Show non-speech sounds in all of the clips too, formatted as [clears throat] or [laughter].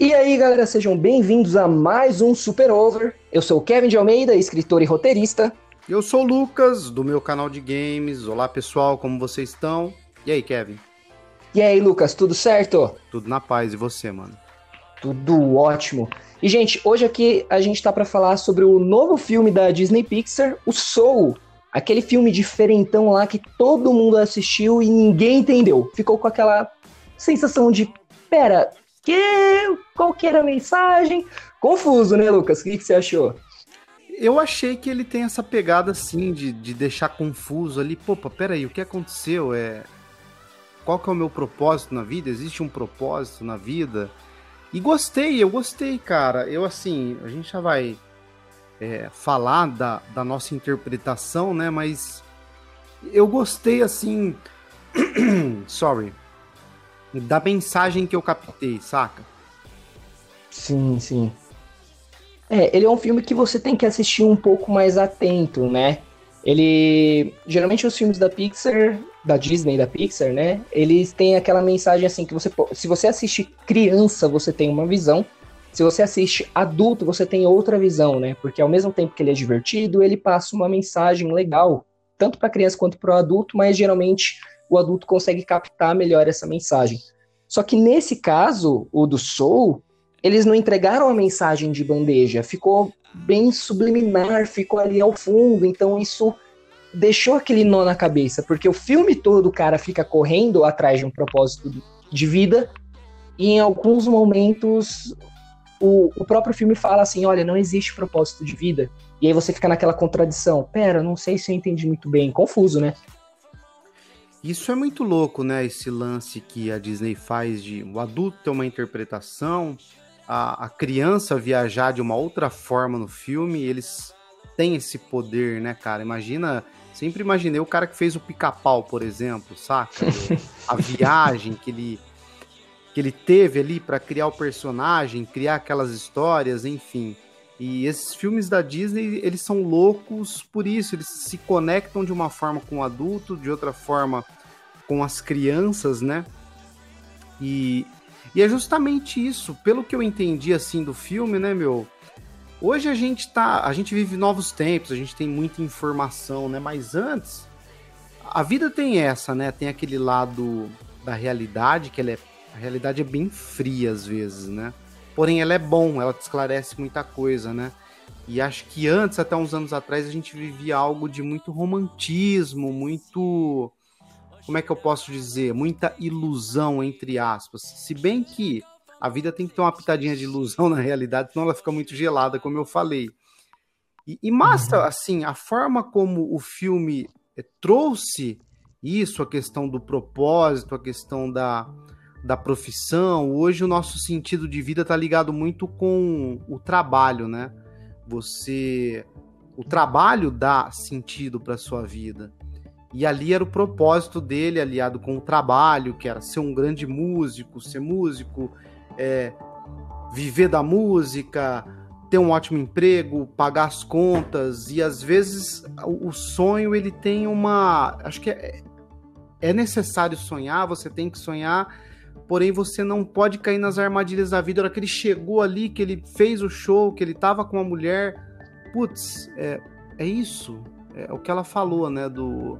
E aí, galera, sejam bem-vindos a mais um Super Over. Eu sou o Kevin de Almeida, escritor e roteirista. Eu sou o Lucas, do meu canal de games. Olá, pessoal, como vocês estão? E aí, Kevin? E aí, Lucas, tudo certo? Tudo na paz, e você, mano? Tudo ótimo. E, gente, hoje aqui a gente tá para falar sobre o novo filme da Disney Pixar, o Soul. Aquele filme diferentão lá que todo mundo assistiu e ninguém entendeu. Ficou com aquela sensação de, pera, que qual que era a mensagem? Confuso, né, Lucas? O que, que você achou? Eu achei que ele tem essa pegada assim de, de deixar confuso ali. Pô, peraí, o que aconteceu? É qual que é o meu propósito na vida? Existe um propósito na vida? E gostei, eu gostei, cara. Eu assim, a gente já vai é, falar da, da nossa interpretação, né? Mas eu gostei assim. [clears throat] Sorry da mensagem que eu captei, saca? Sim, sim. É, ele é um filme que você tem que assistir um pouco mais atento, né? Ele. Geralmente os filmes da Pixar, da Disney da Pixar, né? Eles têm aquela mensagem assim que você. Se você assiste criança, você tem uma visão. Se você assiste adulto, você tem outra visão, né? Porque ao mesmo tempo que ele é divertido, ele passa uma mensagem legal, tanto para criança quanto para o adulto, mas geralmente o adulto consegue captar melhor essa mensagem. Só que nesse caso, o do Soul, eles não entregaram a mensagem de bandeja, ficou bem subliminar, ficou ali ao fundo, então isso deixou aquele nó na cabeça, porque o filme todo o cara fica correndo atrás de um propósito de vida, e em alguns momentos o, o próprio filme fala assim: olha, não existe propósito de vida. E aí você fica naquela contradição. Pera, não sei se eu entendi muito bem. Confuso, né? Isso é muito louco, né? Esse lance que a Disney faz de o adulto ter uma interpretação, a, a criança viajar de uma outra forma no filme, eles têm esse poder, né, cara? Imagina, sempre imaginei o cara que fez o pica-pau, por exemplo, saca? a [laughs] viagem que ele que ele teve ali para criar o personagem, criar aquelas histórias, enfim. E esses filmes da Disney, eles são loucos por isso, eles se conectam de uma forma com o adulto, de outra forma com as crianças, né? E, e é justamente isso, pelo que eu entendi assim do filme, né, meu? Hoje a gente tá, a gente vive novos tempos, a gente tem muita informação, né? Mas antes a vida tem essa, né? Tem aquele lado da realidade que ela é, a realidade é bem fria às vezes, né? Porém, ela é bom, ela te esclarece muita coisa, né? E acho que antes, até uns anos atrás, a gente vivia algo de muito romantismo, muito. Como é que eu posso dizer? Muita ilusão, entre aspas. Se bem que a vida tem que ter uma pitadinha de ilusão [laughs] na realidade, senão ela fica muito gelada, como eu falei. E, e massa, uhum. assim, a forma como o filme é, trouxe isso, a questão do propósito, a questão da, da profissão, hoje o nosso sentido de vida está ligado muito com o trabalho, né? Você o trabalho dá sentido para sua vida. E ali era o propósito dele, aliado com o trabalho, que era ser um grande músico, ser músico, é, viver da música, ter um ótimo emprego, pagar as contas e às vezes o, sonho ele tem uma, acho que é, é necessário sonhar, você tem que sonhar porém você não pode cair nas armadilhas da vida. A hora que ele chegou ali, que ele fez o show, que ele tava com uma mulher, putz, é, é isso. É o que ela falou, né, do,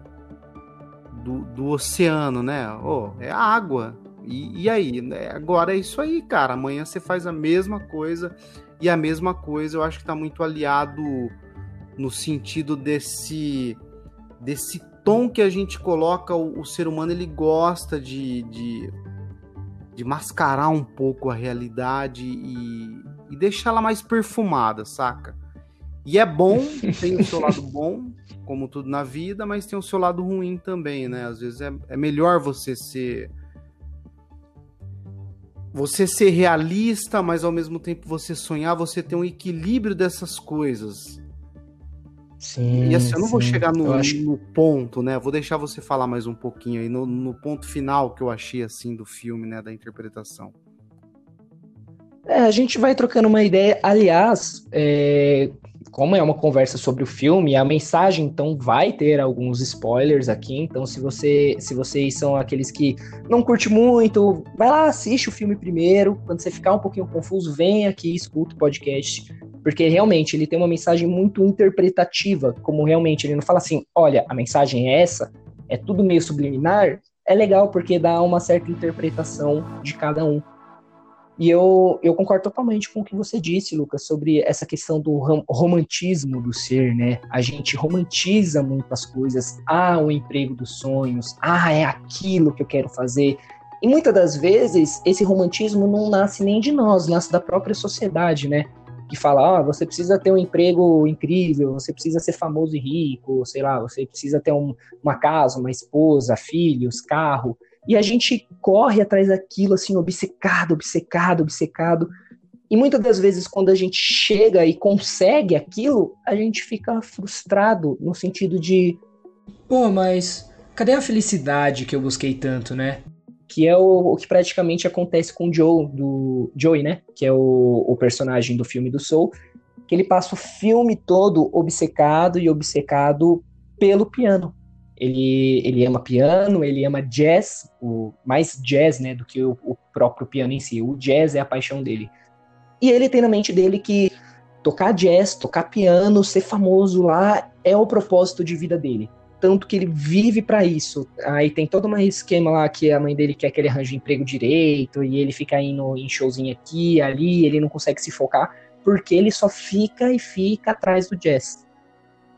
do, do oceano, né? Oh, é a água. E, e aí? Né? Agora é isso aí, cara. Amanhã você faz a mesma coisa. E a mesma coisa eu acho que tá muito aliado no sentido desse desse tom que a gente coloca o, o ser humano ele gosta de, de de mascarar um pouco a realidade e, e deixá-la mais perfumada, saca? E é bom, [laughs] tem o seu lado bom, como tudo na vida, mas tem o seu lado ruim também, né? Às vezes é, é melhor você ser. Você ser realista, mas ao mesmo tempo você sonhar, você ter um equilíbrio dessas coisas. Sim, e assim, eu não sim. vou chegar no, acho... no, ponto, né? Vou deixar você falar mais um pouquinho aí, no, no, ponto final que eu achei, assim, do filme, né? Da interpretação. É, a gente vai trocando uma ideia. Aliás, é, como é uma conversa sobre o filme, a mensagem então vai ter alguns spoilers aqui. Então, se você, se vocês são aqueles que não curte muito, vai lá, assiste o filme primeiro. Quando você ficar um pouquinho confuso, vem aqui, escuta o podcast, porque realmente ele tem uma mensagem muito interpretativa, como realmente ele não fala assim, olha, a mensagem é essa, é tudo meio subliminar. É legal porque dá uma certa interpretação de cada um. E eu, eu concordo totalmente com o que você disse, Lucas, sobre essa questão do romantismo do ser, né? A gente romantiza muito as coisas. Ah, o emprego dos sonhos. Ah, é aquilo que eu quero fazer. E muitas das vezes, esse romantismo não nasce nem de nós, nasce da própria sociedade, né? Que fala, ah, você precisa ter um emprego incrível, você precisa ser famoso e rico, sei lá, você precisa ter um, uma casa, uma esposa, filhos, carro. E a gente corre atrás daquilo, assim, obcecado, obcecado, obcecado. E muitas das vezes, quando a gente chega e consegue aquilo, a gente fica frustrado no sentido de. Pô, mas cadê a felicidade que eu busquei tanto, né? Que é o, o que praticamente acontece com o Joe, do Joey, né? Que é o, o personagem do filme do Soul. Que ele passa o filme todo obcecado e obcecado pelo piano. Ele, ele ama piano, ele ama jazz, o, mais jazz né, do que o, o próprio piano em si. O jazz é a paixão dele. E ele tem na mente dele que tocar jazz, tocar piano, ser famoso lá é o propósito de vida dele. Tanto que ele vive para isso. Aí tem todo um esquema lá que a mãe dele quer que ele arranje um emprego direito e ele fica indo em showzinho aqui, ali, ele não consegue se focar porque ele só fica e fica atrás do jazz.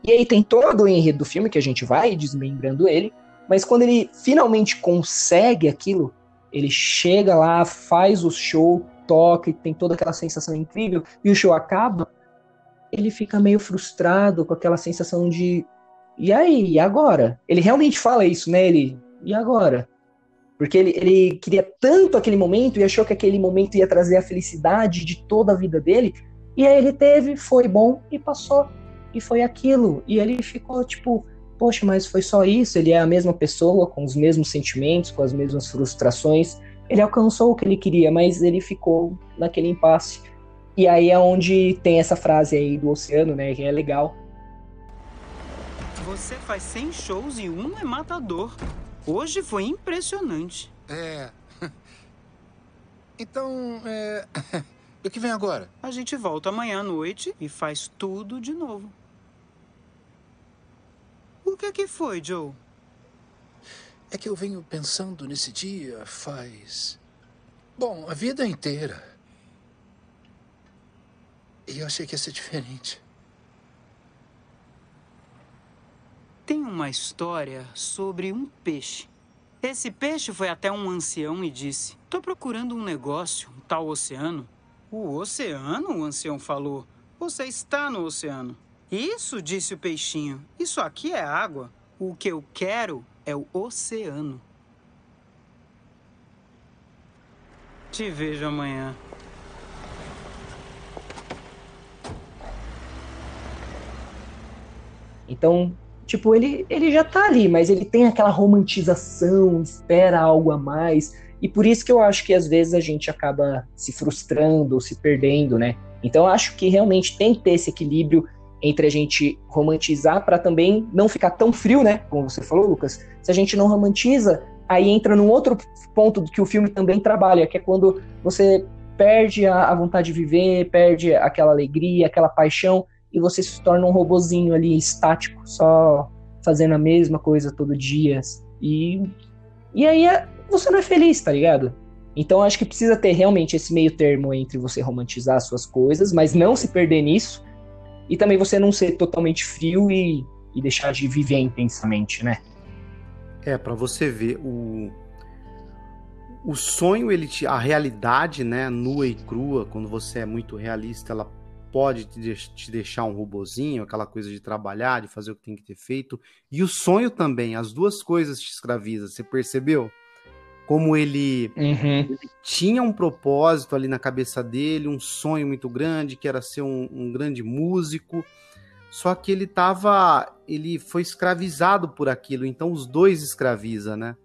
E aí tem todo o enredo do filme que a gente vai desmembrando ele, mas quando ele finalmente consegue aquilo, ele chega lá, faz o show, toca e tem toda aquela sensação incrível, e o show acaba, ele fica meio frustrado com aquela sensação de e aí, e agora? Ele realmente fala isso, né? Ele, e agora? Porque ele, ele queria tanto aquele momento e achou que aquele momento ia trazer a felicidade de toda a vida dele. E aí ele teve, foi bom e passou e foi aquilo. E ele ficou tipo, poxa, mas foi só isso? Ele é a mesma pessoa, com os mesmos sentimentos, com as mesmas frustrações. Ele alcançou o que ele queria, mas ele ficou naquele impasse. E aí é onde tem essa frase aí do oceano, né, que é legal. Você faz 100 shows e um é matador. Hoje foi impressionante. É. [laughs] Então, é... [laughs] o que vem agora? A gente volta amanhã à noite e faz tudo de novo. O que é que foi, Joe? É que eu venho pensando nesse dia faz. Bom, a vida inteira. E eu achei que ia ser diferente. Tem uma história sobre um peixe. Esse peixe foi até um ancião e disse: Tô procurando um negócio, um tal oceano. O oceano? O ancião falou. Você está no oceano. Isso, disse o peixinho. Isso aqui é água. O que eu quero é o oceano. Te vejo amanhã. Então, tipo, ele, ele já tá ali, mas ele tem aquela romantização, espera algo a mais. E por isso que eu acho que às vezes a gente acaba se frustrando, se perdendo, né? Então eu acho que realmente tem que ter esse equilíbrio entre a gente romantizar para também não ficar tão frio, né? Como você falou, Lucas. Se a gente não romantiza, aí entra num outro ponto que o filme também trabalha, que é quando você perde a vontade de viver, perde aquela alegria, aquela paixão, e você se torna um robozinho ali estático, só fazendo a mesma coisa todo dia. E, e aí é, você não é feliz, tá ligado? Então acho que precisa ter realmente esse meio termo entre você romantizar suas coisas, mas não se perder nisso, e também você não ser totalmente frio e, e deixar de viver intensamente, né? É, para você ver, o, o sonho, ele te, a realidade, né, nua e crua, quando você é muito realista, ela pode te, deixar um robozinho, aquela coisa de trabalhar, de fazer o que tem que ter feito. E o sonho também, as duas coisas te escravizam, você percebeu? como ele, uhum. ele, tinha um propósito ali na cabeça dele, um sonho muito grande, que era ser um, um grande músico, só que ele tava, ele foi escravizado por aquilo, então os dois escraviza, né?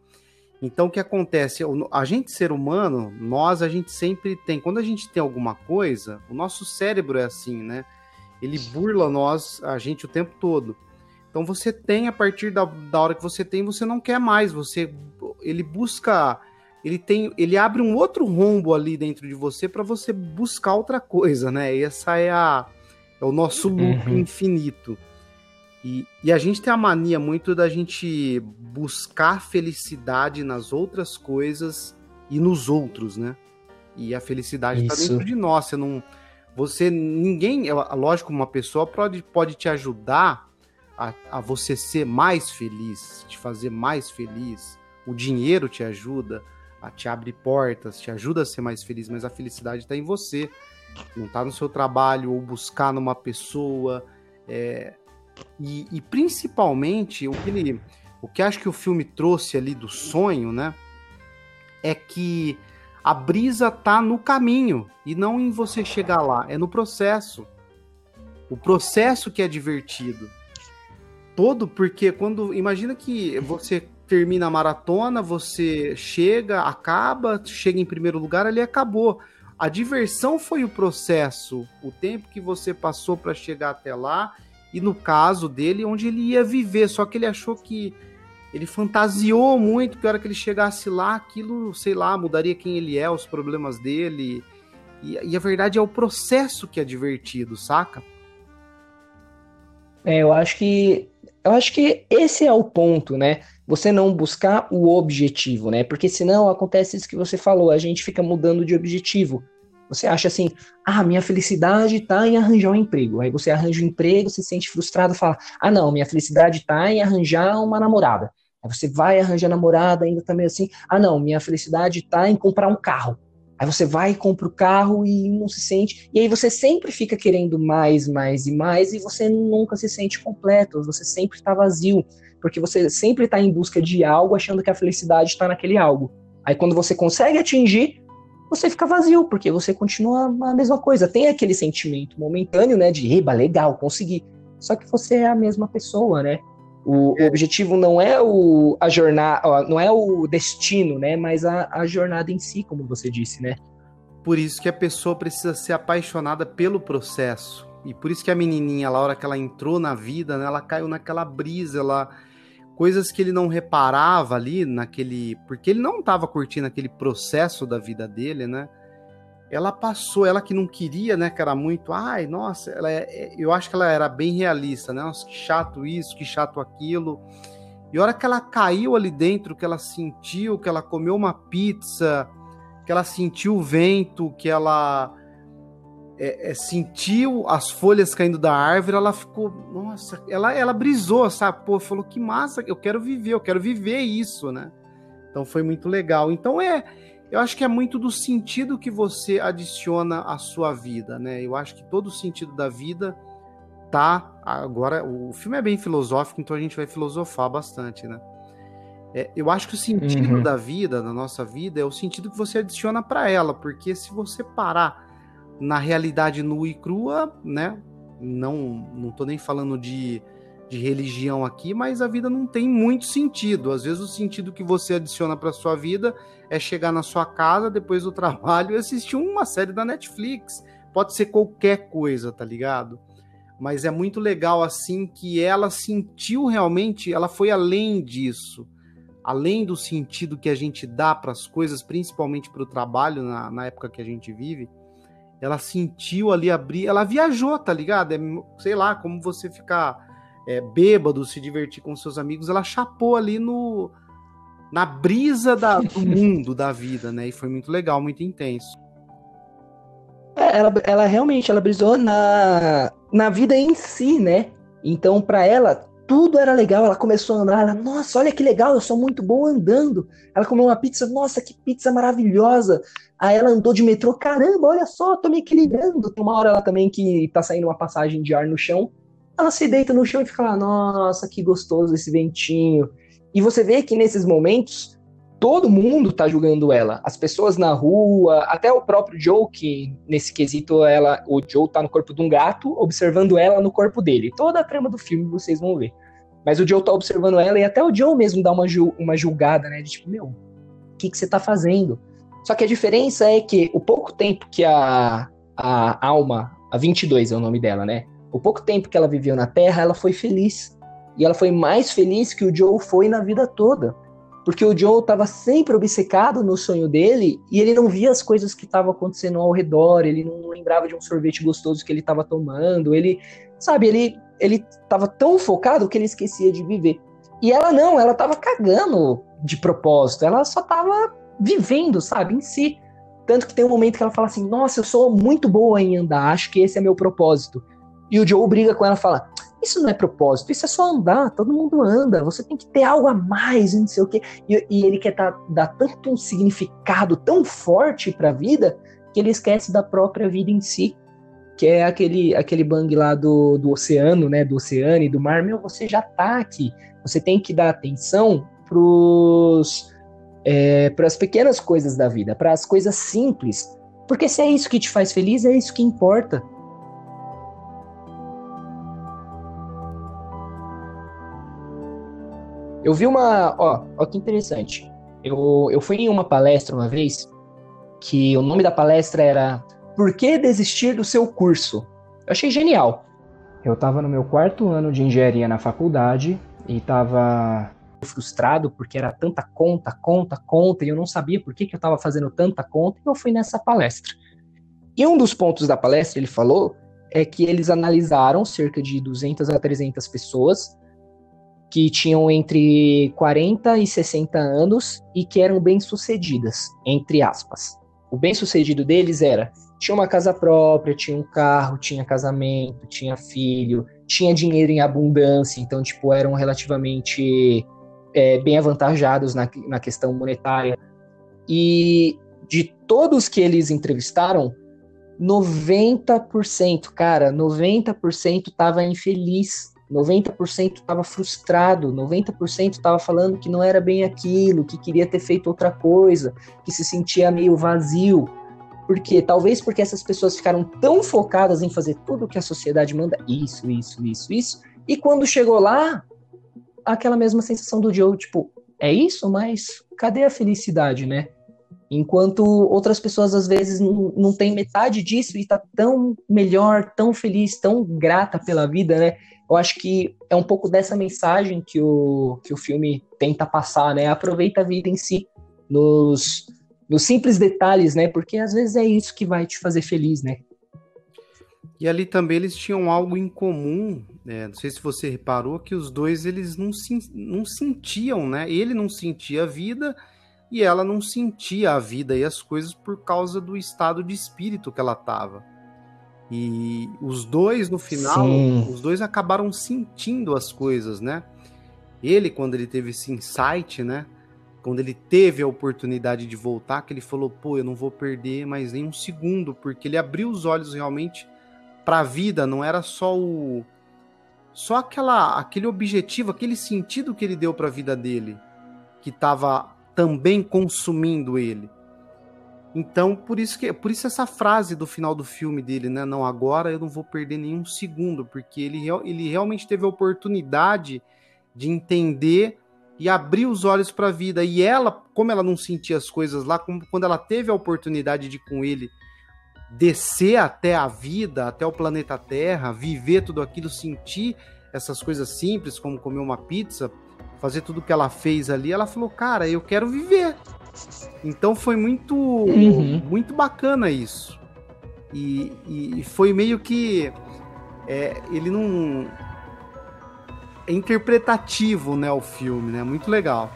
Então o que acontece? A gente ser humano, nós a gente sempre tem, quando a gente tem alguma coisa, o nosso cérebro é assim, né? ele burla nós, a gente o tempo todo. Então você tem a partir da, da hora que você tem, você não quer mais, você ele busca ele tem ele abre um outro rombo ali dentro de você para você buscar outra coisa, né? E essa é a é o nosso loop uhum. infinito. E, e, a gente tem a mania muito da gente buscar felicidade nas outras coisas e nos outros, né? E a felicidade está dentro de nós. Você não. Você. Ninguém. É, lógico, uma pessoa pode, pode te ajudar a, a você ser mais feliz, te fazer mais feliz. O dinheiro te ajuda, a te abre portas, te ajuda a ser mais feliz, mas a felicidade está em você. Não está no seu trabalho ou buscar numa pessoa. É, e, e, principalmente o que ele, o que acho que o filme trouxe ali do sonho, né? É que a brisa tá no caminho e não em você chegar lá, é no processo. O processo que é divertido. Todo porque quando imagina que você termina a maratona, você chega, acaba, chega em primeiro lugar, ali acabou. A diversão foi o processo, o tempo que você passou para chegar até lá e no caso dele, onde ele ia viver. Só que ele achou que ele fantasiou muito que a hora que ele chegasse lá, aquilo, sei lá, mudaria quem ele é, os problemas dele. E, e a verdade é o processo que é divertido, saca? É, eu acho que eu acho que esse é o ponto, né? Você não buscar o objetivo, né? Porque senão acontece isso que você falou, a gente fica mudando de objetivo. Você acha assim, ah, minha felicidade está em arranjar um emprego. Aí você arranja um emprego, se sente frustrado, fala, ah, não, minha felicidade está em arranjar uma namorada. Aí você vai arranjar namorada, ainda tá meio assim, ah, não, minha felicidade está em comprar um carro. Aí você vai compra o carro e não se sente. E aí você sempre fica querendo mais, mais e mais, e você nunca se sente completo, você sempre está vazio, porque você sempre está em busca de algo, achando que a felicidade está naquele algo. Aí quando você consegue atingir, você fica vazio, porque você continua a mesma coisa. Tem aquele sentimento momentâneo, né, de, eba, legal, consegui. Só que você é a mesma pessoa, né? O, o objetivo não é o, a jornada, não é o destino, né, mas a, a jornada em si, como você disse, né? Por isso que a pessoa precisa ser apaixonada pelo processo. E por isso que a menininha, a hora que ela entrou na vida, né, ela caiu naquela brisa, ela coisas que ele não reparava ali naquele. Porque ele não estava curtindo aquele processo da vida dele, né? Ela passou, ela que não queria, né? Que era muito. Ai, nossa, ela é, é, eu acho que ela era bem realista, né? Nossa, que chato isso, que chato aquilo. E a hora que ela caiu ali dentro, que ela sentiu, que ela comeu uma pizza, que ela sentiu o vento, que ela é, é, sentiu as folhas caindo da árvore, ela ficou, nossa, ela, ela brisou, sabe? Pô, falou que massa, eu quero viver, eu quero viver isso, né? Então foi muito legal. Então é, eu acho que é muito do sentido que você adiciona à sua vida, né? Eu acho que todo o sentido da vida tá agora. O filme é bem filosófico, então a gente vai filosofar bastante, né? É, eu acho que o sentido uhum. da vida, da nossa vida, é o sentido que você adiciona para ela, porque se você parar na realidade nua e crua, né? Não, não tô nem falando de, de religião aqui, mas a vida não tem muito sentido. Às vezes o sentido que você adiciona para sua vida é chegar na sua casa depois do [laughs] trabalho e assistir uma série da Netflix. Pode ser qualquer coisa, tá ligado? Mas é muito legal assim que ela sentiu realmente, ela foi além disso. Além do sentido que a gente dá para as coisas, principalmente para o trabalho na, na época que a gente vive, ela sentiu ali abrir, ela viajou, tá ligado? É, sei lá, como você ficar é, bêbado, se divertir com seus amigos, ela chapou ali no na brisa da, do [laughs] mundo, da vida, né? E foi muito legal, muito intenso. É, ela, ela realmente, ela brisou na, na vida em si, né? Então, para ela, tudo era legal. Ela começou a andar, ela, nossa, olha que legal, eu sou muito bom andando. Ela comeu uma pizza, nossa, que pizza maravilhosa. Aí ela andou de metrô, caramba, olha só, tô me equilibrando. Tem uma hora ela também que tá saindo uma passagem de ar no chão. Ela se deita no chão e fica lá, nossa, que gostoso esse ventinho. E você vê que nesses momentos todo mundo tá julgando ela. As pessoas na rua, até o próprio Joe, que nesse quesito ela, o Joe tá no corpo de um gato, observando ela no corpo dele. Toda a trama do filme vocês vão ver. Mas o Joe tá observando ela e até o Joe mesmo dá uma, uma julgada, né? De tipo, meu, o que, que você tá fazendo? Só que a diferença é que o pouco tempo que a, a Alma, a 22 é o nome dela, né? o pouco tempo que ela viveu na Terra, ela foi feliz. E ela foi mais feliz que o Joe foi na vida toda. Porque o Joe estava sempre obcecado no sonho dele e ele não via as coisas que estavam acontecendo ao redor, ele não lembrava de um sorvete gostoso que ele estava tomando, ele, sabe, ele ele estava tão focado que ele esquecia de viver. E ela não, ela estava cagando de propósito, ela só estava vivendo, sabe, em si. Tanto que tem um momento que ela fala assim: Nossa, eu sou muito boa em andar, acho que esse é meu propósito. E o Joe briga com ela e fala: Isso não é propósito, isso é só andar, todo mundo anda, você tem que ter algo a mais, não sei o quê. E, e ele quer tá, dar tanto um significado tão forte para a vida que ele esquece da própria vida em si. Que é aquele, aquele bang lá do, do oceano, né? Do oceano e do mar. Meu, você já tá aqui. Você tem que dar atenção é, para as pequenas coisas da vida, para as coisas simples. Porque se é isso que te faz feliz, é isso que importa. Eu vi uma. Ó, ó que interessante. Eu, eu fui em uma palestra uma vez que o nome da palestra era Por que desistir do seu curso? Eu achei genial. Eu estava no meu quarto ano de engenharia na faculdade e estava frustrado porque era tanta conta, conta, conta, e eu não sabia por que, que eu estava fazendo tanta conta, e eu fui nessa palestra. E um dos pontos da palestra, ele falou, é que eles analisaram cerca de 200 a 300 pessoas que tinham entre 40 e 60 anos e que eram bem-sucedidas, entre aspas. O bem-sucedido deles era tinha uma casa própria, tinha um carro, tinha casamento, tinha filho, tinha dinheiro em abundância, então, tipo, eram relativamente é, bem avantajados na, na questão monetária. E de todos que eles entrevistaram, 90%, cara, 90% estava infeliz, 90% estava frustrado, 90% estava falando que não era bem aquilo, que queria ter feito outra coisa, que se sentia meio vazio. Porque talvez porque essas pessoas ficaram tão focadas em fazer tudo o que a sociedade manda, isso, isso, isso, isso, e quando chegou lá, aquela mesma sensação do Joe, tipo, é isso, mas cadê a felicidade, né? Enquanto outras pessoas às vezes não, não têm metade disso e tá tão melhor, tão feliz, tão grata pela vida, né? Eu acho que é um pouco dessa mensagem que o, que o filme tenta passar, né? Aproveita a vida em si, nos, nos simples detalhes, né? Porque às vezes é isso que vai te fazer feliz, né? E ali também eles tinham algo em comum, né? não sei se você reparou, que os dois eles não, se, não sentiam, né? Ele não sentia a vida e ela não sentia a vida e as coisas por causa do estado de espírito que ela estava. E os dois, no final, Sim. os dois acabaram sentindo as coisas, né? Ele, quando ele teve esse insight, né? Quando ele teve a oportunidade de voltar, que ele falou, pô, eu não vou perder mais nem um segundo, porque ele abriu os olhos realmente para a vida, não era só o só aquela aquele objetivo, aquele sentido que ele deu para a vida dele, que estava também consumindo ele. Então, por isso que por isso essa frase do final do filme dele, né? Não, agora eu não vou perder nenhum segundo, porque ele, ele realmente teve a oportunidade de entender e abrir os olhos para a vida. E ela, como ela não sentia as coisas lá, como, quando ela teve a oportunidade de com ele descer até a vida, até o planeta Terra, viver tudo aquilo, sentir essas coisas simples, como comer uma pizza, fazer tudo que ela fez ali, ela falou, cara, eu quero viver. Então foi muito, uhum. muito bacana isso. E, e, foi meio que é, ele não é interpretativo, né, o filme, né? Muito legal.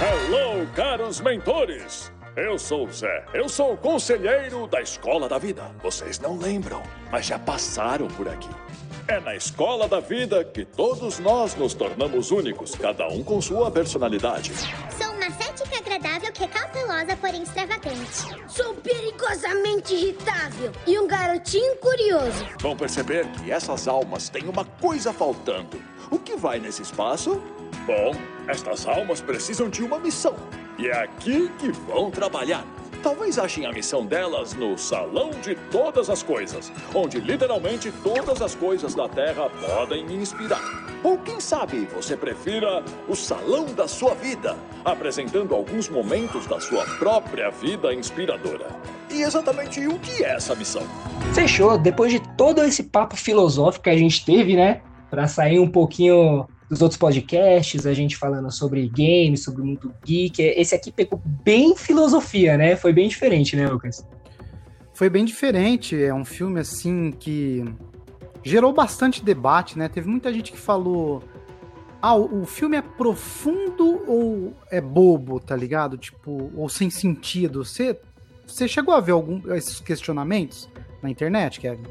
Hello, caros mentores! Eu sou o Zé. Eu sou o conselheiro da Escola da Vida. Vocês não lembram, mas já passaram por aqui. É na escola da vida que todos nós nos tornamos únicos, cada um com sua personalidade. Sou uma cética agradável que é cautelosa, porém extravagante. Sou perigosamente irritável e um garotinho curioso. Vão perceber que essas almas têm uma coisa faltando. O que vai nesse espaço? Bom, estas almas precisam de uma missão. E é aqui que vão trabalhar. Talvez achem a missão delas no Salão de Todas as Coisas, onde literalmente todas as coisas da Terra podem inspirar. Ou quem sabe você prefira o Salão da Sua Vida, apresentando alguns momentos da sua própria vida inspiradora. E exatamente o que é essa missão? Fechou. Depois de todo esse papo filosófico que a gente teve, né? Para sair um pouquinho dos outros podcasts, a gente falando sobre games, sobre o mundo geek. Esse aqui pegou bem filosofia, né? Foi bem diferente, né, Lucas? Foi bem diferente. É um filme assim que gerou bastante debate, né? Teve muita gente que falou. Ah, o filme é profundo ou é bobo, tá ligado? Tipo, ou sem sentido. Você, você chegou a ver algum esses questionamentos na internet, Kevin?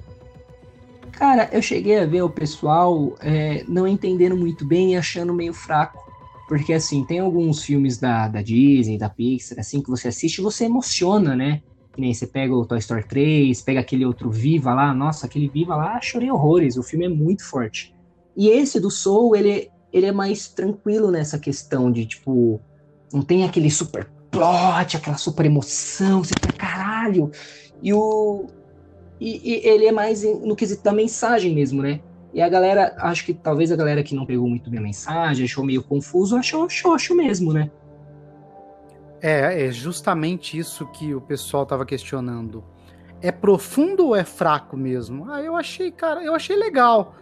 Cara, eu cheguei a ver o pessoal é, não entendendo muito bem e achando meio fraco. Porque, assim, tem alguns filmes da, da Disney, da Pixar, assim, que você assiste e você emociona, né? Que nem você pega o Toy Story 3, pega aquele outro Viva lá, nossa, aquele Viva lá, chorei horrores, o filme é muito forte. E esse do Soul, ele, ele é mais tranquilo nessa questão de, tipo, não tem aquele super plot, aquela super emoção, você fica, caralho. E o, e, e, ele é mais no quesito da mensagem mesmo, né? E a galera, acho que talvez a galera que não pegou muito bem a mensagem, achou meio confuso, achou xoxo mesmo, né? É, é justamente isso que o pessoal tava questionando. É profundo ou é fraco mesmo? Ah, eu achei, cara, eu achei legal.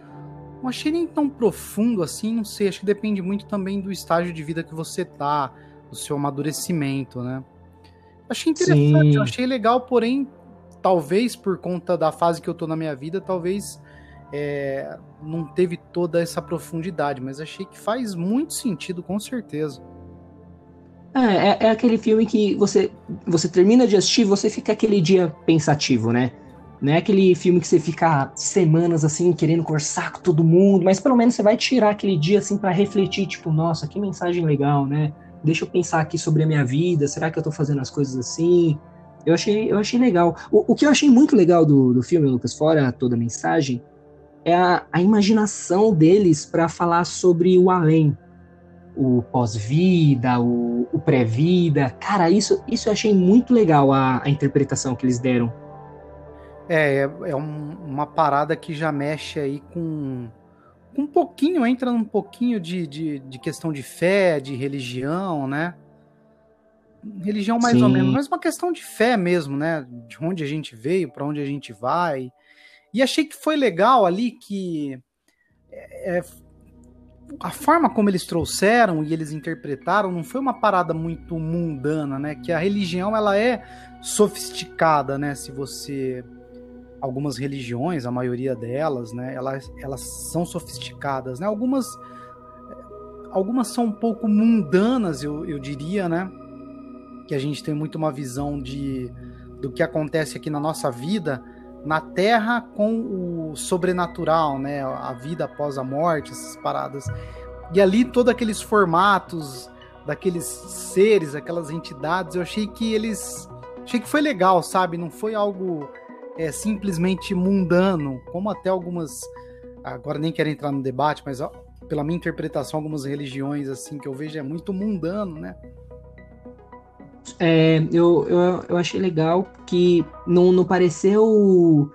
Não achei nem tão profundo assim, não sei. Acho que depende muito também do estágio de vida que você tá, do seu amadurecimento, né? Achei interessante, eu achei legal, porém talvez por conta da fase que eu tô na minha vida, talvez é, não teve toda essa profundidade, mas achei que faz muito sentido, com certeza. É, é, é, aquele filme que você, você termina de assistir você fica aquele dia pensativo, né? Não é aquele filme que você fica semanas assim, querendo corçar com todo mundo, mas pelo menos você vai tirar aquele dia assim para refletir, tipo, nossa, que mensagem legal, né? Deixa eu pensar aqui sobre a minha vida, será que eu tô fazendo as coisas assim? Eu achei, eu achei legal. O, o que eu achei muito legal do, do filme, Lucas, fora toda a mensagem, é a, a imaginação deles para falar sobre o além. O pós-vida, o, o pré-vida. Cara, isso, isso eu achei muito legal a, a interpretação que eles deram. É, é, é um, uma parada que já mexe aí com, um pouquinho, entra num pouquinho de, de, de questão de fé, de religião, né? Religião mais Sim. ou menos, mas uma questão de fé mesmo, né? De onde a gente veio, para onde a gente vai. E achei que foi legal ali que é, é, a forma como eles trouxeram e eles interpretaram não foi uma parada muito mundana, né? Que a religião ela é sofisticada, né? Se você algumas religiões, a maioria delas, né? Elas, elas são sofisticadas, né? Algumas algumas são um pouco mundanas, eu, eu diria, né? Que a gente tem muito uma visão de do que acontece aqui na nossa vida na Terra com o sobrenatural, né? A vida após a morte, essas paradas. E ali todos aqueles formatos daqueles seres, aquelas entidades, eu achei que eles achei que foi legal, sabe? Não foi algo é, simplesmente mundano, como até algumas agora nem quero entrar no debate, mas ó, pela minha interpretação algumas religiões assim que eu vejo é muito mundano, né? É, eu, eu, eu achei legal que não, não pareceu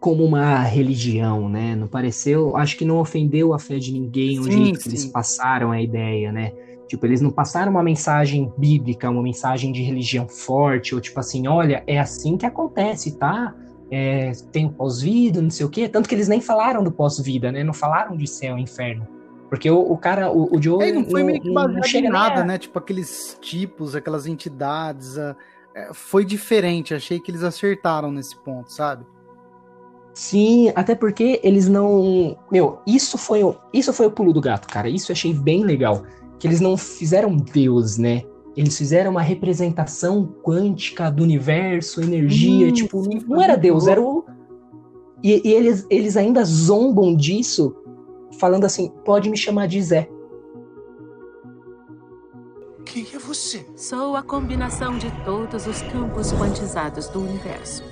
como uma religião, né? Não pareceu, acho que não ofendeu a fé de ninguém o jeito que eles passaram a ideia, né? Tipo, eles não passaram uma mensagem bíblica, uma mensagem de religião forte, ou tipo assim, olha, é assim que acontece, tá? É, tem o pós-vida, não sei o quê. Tanto que eles nem falaram do pós-vida, né? Não falaram de céu e inferno. Porque o, o cara, o, o Joe. É, não foi meio que baseado em nada, né? Tipo, aqueles tipos, aquelas entidades. Uh, foi diferente. Achei que eles acertaram nesse ponto, sabe? Sim, até porque eles não. Meu, isso foi, isso foi o pulo do gato, cara. Isso eu achei bem legal. Que eles não fizeram Deus, né? Eles fizeram uma representação quântica do universo, energia. Hum, tipo, não era Deus, era o. E, e, eles, eles ainda zombam disso falando assim: pode me chamar de Zé. Quem é você? Sou a combinação de todos os campos quantizados do universo.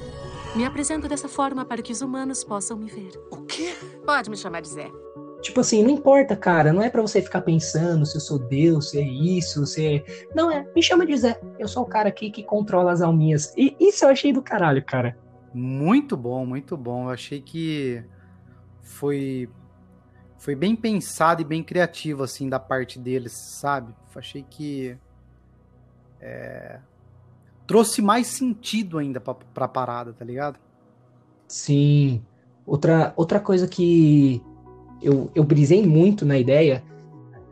Me apresento dessa forma para que os humanos possam me ver. O quê? Pode me chamar de Zé. Tipo assim, não importa, cara, não é para você ficar pensando se eu sou Deus, se é isso, se é... Não, é, me chama de Zé, eu sou o cara aqui que controla as alminhas. E isso eu achei do caralho, cara. Muito bom, muito bom. Eu achei que foi foi bem pensado e bem criativo, assim, da parte deles, sabe? Achei que é, trouxe mais sentido ainda pra, pra parada, tá ligado? Sim. Outra, outra coisa que eu, eu brisei muito na ideia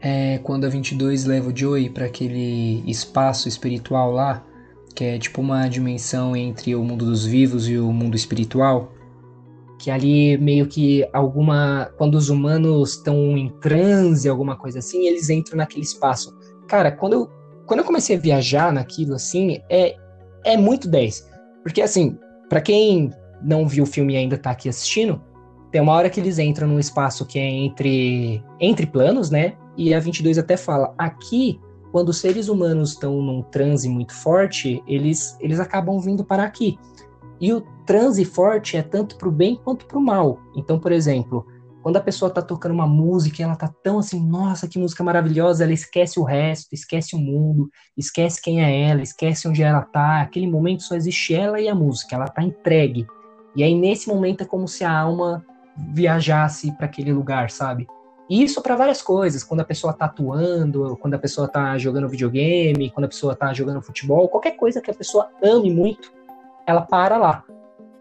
é quando a 22 leva o Joey para aquele espaço espiritual lá, que é tipo uma dimensão entre o mundo dos vivos e o mundo espiritual que ali meio que alguma quando os humanos estão em transe, alguma coisa assim, eles entram naquele espaço. Cara, quando eu quando eu comecei a viajar naquilo assim, é é muito 10. Porque assim, para quem não viu o filme e ainda tá aqui assistindo, tem uma hora que eles entram num espaço que é entre entre planos, né? E a 22 até fala: "Aqui quando os seres humanos estão num transe muito forte, eles eles acabam vindo para aqui. E o transe forte é tanto para o bem quanto para o mal. Então, por exemplo, quando a pessoa está tocando uma música e ela tá tão assim, nossa, que música maravilhosa, ela esquece o resto, esquece o mundo, esquece quem é ela, esquece onde ela tá. Aquele momento só existe ela e a música, ela tá entregue. E aí nesse momento é como se a alma viajasse para aquele lugar, sabe? E isso para várias coisas, quando a pessoa tá atuando, quando a pessoa tá jogando videogame, quando a pessoa tá jogando futebol, qualquer coisa que a pessoa ame muito, ela para lá.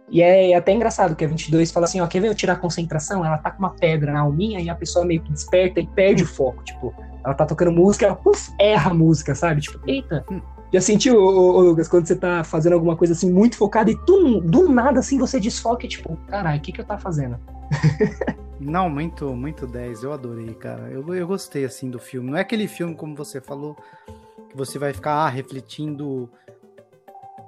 E é até engraçado que a 22 fala assim, ó, quer ver eu tirar a concentração? Ela tá com uma pedra na alminha e a pessoa meio que desperta e perde o foco, tipo, ela tá tocando música, ela puf, erra a música, sabe? Tipo, eita. Já sentiu, Lucas, quando você tá fazendo alguma coisa assim muito focada e tu, do nada assim você desfoca tipo, caralho, o que que eu tá fazendo? [laughs] Não, muito, muito 10, eu adorei, cara. Eu, eu gostei assim do filme. Não é aquele filme como você falou que você vai ficar ah, refletindo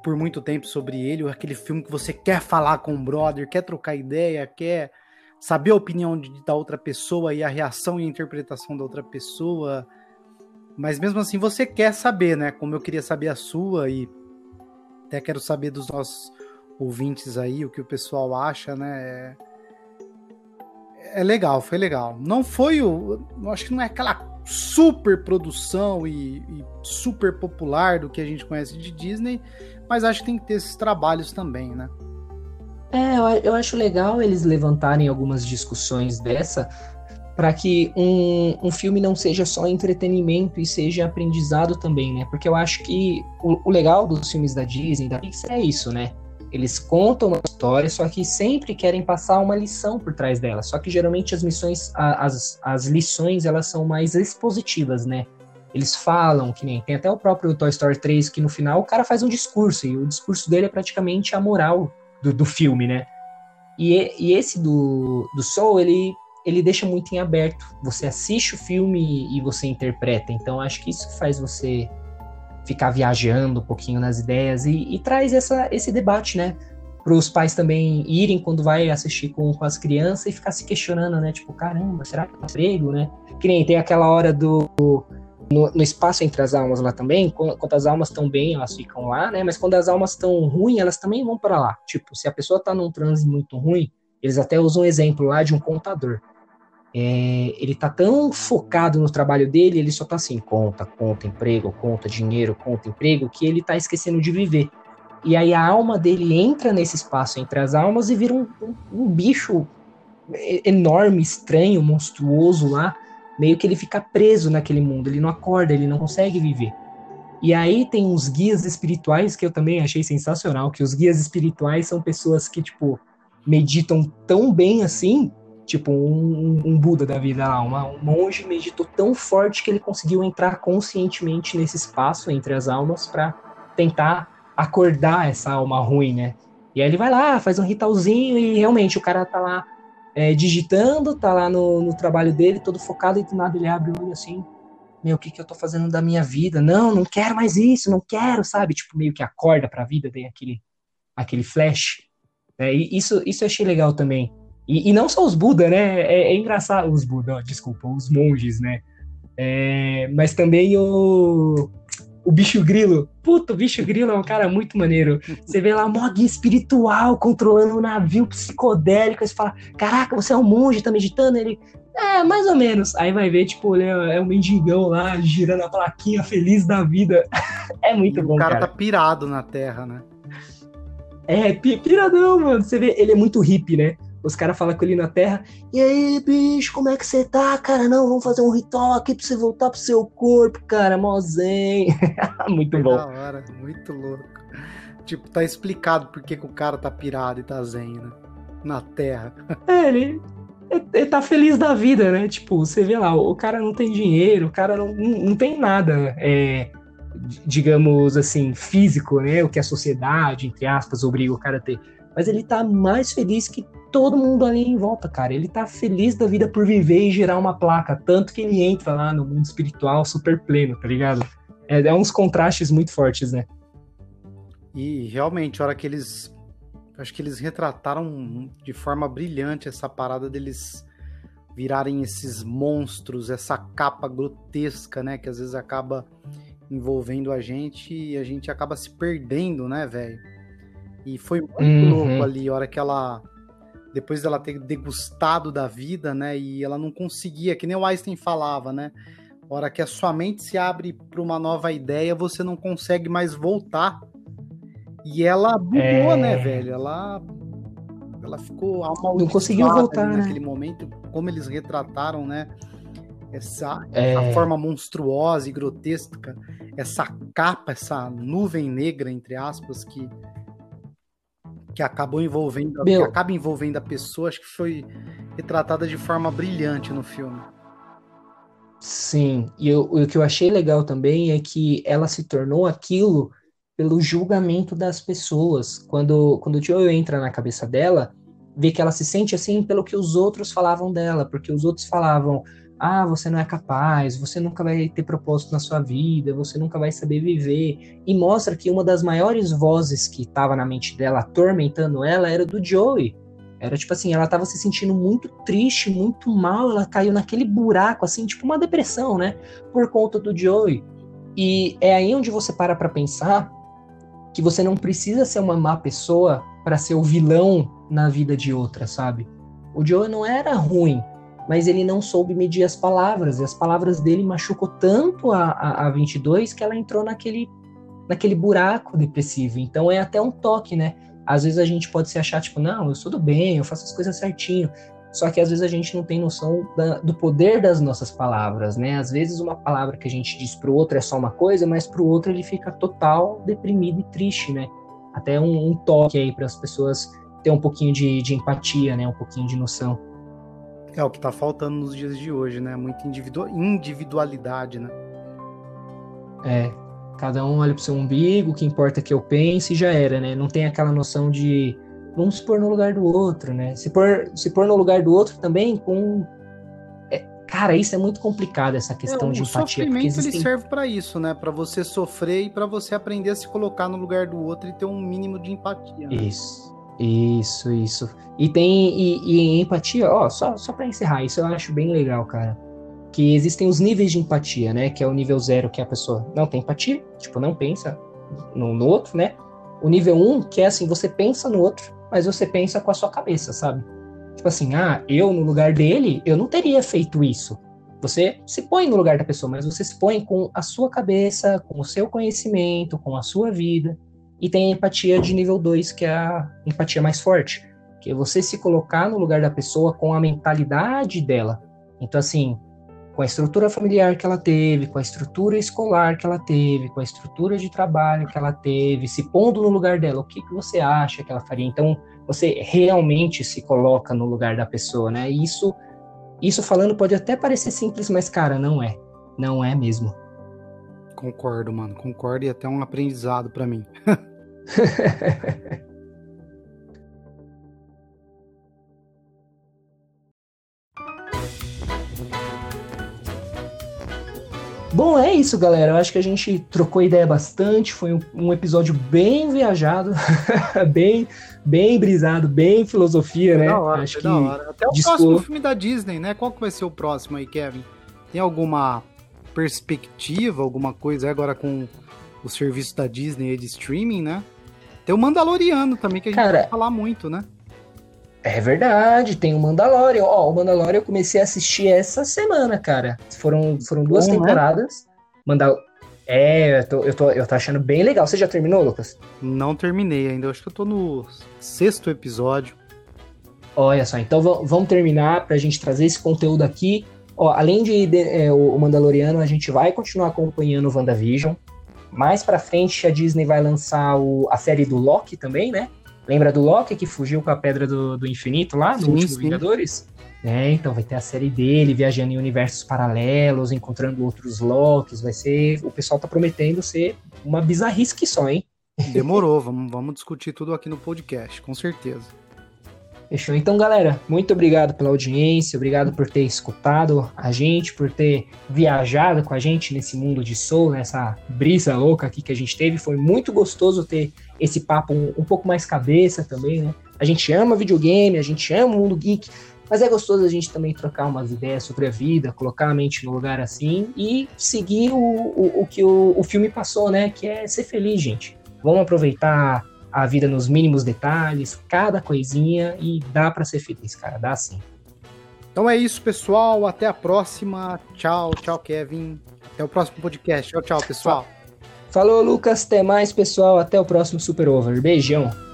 por muito tempo sobre ele, ou aquele filme que você quer falar com o brother, quer trocar ideia, quer saber a opinião de, da outra pessoa e a reação e a interpretação da outra pessoa. Mas mesmo assim você quer saber, né? Como eu queria saber a sua e até quero saber dos nossos ouvintes aí, o que o pessoal acha, né? É, é legal, foi legal. Não foi o. Acho que não é aquela super produção e, e, super popular do que a gente conhece de Disney, mas acho que tem que ter esses trabalhos também, né? É, eu, acho legal eles levantarem algumas discussões dessa para que um, um filme não seja só entretenimento e seja aprendizado também, né? Porque eu acho que o, o legal dos filmes da Disney, da Pixar, é isso, né? Eles contam uma história, só que sempre querem passar uma lição por trás dela. Só que geralmente as missões, as, as lições, elas são mais expositivas, né? Eles falam, que nem tem até o próprio Toy Story 3, que no final o cara faz um discurso, e o discurso dele é praticamente a moral do, do filme, né? E, e esse do, do Soul, ele, ele deixa muito em aberto. Você assiste o filme e você interpreta. Então acho que isso faz você ficar viajando um pouquinho nas ideias e, e traz essa, esse debate, né? Para os pais também irem quando vai assistir com, com as crianças e ficar se questionando, né? Tipo, caramba, será que é emprego, né? Que nem tem aquela hora do. No, no, espaço entre as almas lá também, quando, as almas estão bem, elas ficam lá, né? Mas quando as almas estão ruins, elas também vão para lá. Tipo, se a pessoa está num transe muito ruim, eles até usam um exemplo lá de um contador. É, ele tá tão focado no trabalho dele, ele só tá assim, conta, conta, emprego, conta, dinheiro, conta, emprego, que ele tá esquecendo de viver. E aí a alma dele entra nesse espaço entre as almas e vira um, um, um bicho enorme, estranho, monstruoso lá, meio que ele fica preso naquele mundo, ele não acorda, ele não consegue viver. E aí tem uns guias espirituais que eu também achei sensacional, que os guias espirituais são pessoas que, tipo, meditam tão bem assim, tipo um, um Buda da vida lá, uma, um monge meditou tão forte que ele conseguiu entrar conscientemente nesse espaço entre as almas para tentar acordar essa alma ruim, né? E aí ele vai lá, faz um ritualzinho e realmente o cara tá lá é, digitando, tá lá no, no, trabalho dele, todo focado, e do nada ele abre o olho assim, meu, o que que eu tô fazendo da minha vida? Não, não quero mais isso, não quero, sabe? Tipo, meio que acorda pra vida, tem aquele, aquele flash. É, isso, isso eu achei legal também. E, e não só os Buda, né? É, é engraçado. Os Buda, ó, desculpa, os monges, né? É, mas também o, o bicho grilo. Puta, o bicho grilo é um cara muito maneiro. Você vê lá um guia espiritual controlando um navio psicodélico. Aí você fala: Caraca, você é um monge, tá meditando? Ele. É, mais ou menos. Aí vai ver, tipo, ele é, é um mendigão lá, girando a plaquinha feliz da vida. [laughs] é muito E bom, o cara, cara. tá pirado na Terra, né? É, pi- piradão, mano. Você vê, ele é muito hippie, né? Os caras falam com ele na terra. E aí, bicho, como é que você tá, cara? Não, vamos fazer um ritual aqui pra você voltar pro seu corpo, cara. Mó zen. [laughs] muito Da bom. hora, muito louco. Tipo, tá explicado por que, que o cara tá pirado e tá zen, né? Na Terra. [laughs] É, ele, ele tá feliz da vida, né? Tipo, você vê lá, o cara não tem dinheiro, o cara não, não, não tem nada, é, digamos assim, físico, né? O que a sociedade, entre aspas, obriga o cara a ter. Mas ele tá mais feliz que todo mundo ali em volta, cara. Ele tá feliz da vida por viver e gerar uma placa. Tanto que ele entra lá no mundo espiritual super pleno, tá ligado? É, é uns contrastes muito fortes, né? E realmente, a hora que eles. Acho que eles retrataram de forma brilhante essa parada deles virarem esses monstros, essa capa grotesca, né? Que às vezes acaba envolvendo a gente e a gente acaba se perdendo, né, velho? E foi muito Uhum. louco ali, a hora que ela. Depois dela ter degustado da vida, né? E ela não conseguia, que nem o Einstein falava, né? A hora que a sua mente se abre para uma nova ideia, você não consegue mais voltar. E ela bugou, É. né, velho? Ela, ela ficou Não conseguiu ali voltar, né? naquele momento, como eles retrataram, né? Essa, É. essa forma monstruosa e grotesca, essa capa, essa nuvem negra, entre aspas, que, que acabou envolvendo, Meu. que acaba envolvendo a pessoa, acho que foi retratada de forma brilhante no filme. Sim, e eu- o que eu achei legal também é que ela se tornou aquilo pelo julgamento das pessoas. Quando, quando o Joel entra na cabeça dela, vê que ela se sente assim pelo que os outros falavam dela, porque os outros falavam: ah, você não é capaz, você nunca vai ter propósito na sua vida, você nunca vai saber viver. E mostra que uma das maiores vozes que estava na mente dela, atormentando ela, era do Joey. Era tipo assim, ela tava se sentindo muito triste, muito mal, ela caiu naquele buraco, assim, tipo uma depressão, né? Por conta do Joey. E é aí onde você para pra pensar que você não precisa ser uma má pessoa para ser o vilão na vida de outra, sabe? O Joey não era ruim, mas ele não soube medir as palavras, e as palavras dele machucou tanto a, a, a 22 que ela entrou naquele, naquele buraco depressivo. Então é até um toque, né? Às vezes a gente pode se achar, tipo, não, eu sou do bem, eu faço as coisas certinho. Só que às vezes a gente não tem noção da- do poder das nossas palavras, né? Às vezes uma palavra que a gente diz pro outro é só uma coisa, mas pro outro ele fica total deprimido e triste, né? Até um, um toque aí para as pessoas ter um pouquinho de, de empatia, né? Um pouquinho de noção. É o que tá faltando nos dias de hoje, né? Muita individu- individualidade, né? É, cada um olha pro seu umbigo, o que importa é que eu pense e já era, né? Não tem aquela noção de vamos se pôr no lugar do outro, né? Se pôr, se pôr no lugar do outro também com. é, cara, isso é muito complicado, essa questão É, de o empatia. Porque sofrimento ele existem... serve pra isso, né? Pra você sofrer e pra você aprender a se colocar no lugar do outro e ter um mínimo de empatia. né? Isso, isso, isso. E tem. E, e em empatia, ó, só, só pra encerrar, isso eu acho bem legal, cara. Que existem os níveis de empatia, né? Que é o nível zero, que é a pessoa não tem empatia, tipo, não pensa no, no outro, né? O nível um, que é assim, você pensa no outro, mas você pensa com a sua cabeça, sabe? Tipo assim, ah, eu no lugar dele, eu não teria feito isso. Você se põe no lugar da pessoa, mas você se põe com a sua cabeça, com o seu conhecimento, com a sua vida. E tem a empatia de nível 2, que é a empatia mais forte, que é você se colocar no lugar da pessoa com a mentalidade dela. Então, assim, com a estrutura familiar que ela teve, com a estrutura escolar que ela teve, com a estrutura de trabalho que ela teve, se pondo no lugar dela, o que, que você acha que ela faria? Então, você realmente se coloca no lugar da pessoa, né? Isso, isso falando pode até parecer simples, mas, cara, não é. Não é mesmo. Concordo, mano. Concordo e até um aprendizado pra mim. [laughs] [laughs] Bom, é isso, galera. Eu acho que a gente trocou ideia bastante. Foi um, um episódio bem viajado, [laughs] bem, bem brisado, bem filosofia, né? da hora, acho foi que da hora. Até o próximo filme da Disney, né? Qual que vai ser o próximo aí, Kevin? Tem alguma perspectiva, alguma coisa agora com o serviço da Disney de streaming, né? Tem o Mandaloriano também, que a gente Cara- vai falar muito, né? É verdade, tem o Mandalorian. Ó, o Mandalorian eu comecei a assistir essa semana, cara. Foram, foram duas Bom, né? temporadas. Né? Mandal... É, eu tô, eu, tô, eu tô achando bem legal. Você já terminou, Lucas? Não terminei ainda. Eu acho que eu tô no sexto episódio. Olha só, então vamos terminar pra gente trazer esse conteúdo aqui. Ó, além de, de é, o Mandaloriano, a gente vai continuar acompanhando o WandaVision. Mais pra frente, a Disney vai lançar o, a série do Loki também, né? Lembra do Loki que fugiu com a Pedra do, do Infinito lá, no sim, último sim. Vingadores? É, então vai ter a série dele viajando em universos paralelos, encontrando outros Lokis. Vai ser. O pessoal tá prometendo ser uma bizarrice que só, hein? Demorou, vamos, vamos discutir tudo aqui no podcast, com certeza. Fechou. Então, galera, muito obrigado pela audiência, obrigado por ter escutado a gente, por ter viajado com a gente nesse mundo de soul, nessa brisa louca aqui que a gente teve. Foi muito gostoso ter esse papo um, um pouco mais cabeça também, né? A gente ama videogame, a gente ama o mundo geek, mas é gostoso a gente também trocar umas ideias sobre a vida, colocar a mente no lugar assim e seguir o, o, o que o, o filme passou, né? Que é ser feliz, gente. Vamos aproveitar a vida nos mínimos detalhes, cada coisinha e dá para ser feliz, cara, dá sim. Então é isso, pessoal. Até a próxima. Tchau, tchau, Kevin. Até o próximo podcast. Tchau, tchau, pessoal. Falou, Lucas. Até mais, pessoal. Até o próximo Super Over. Beijão.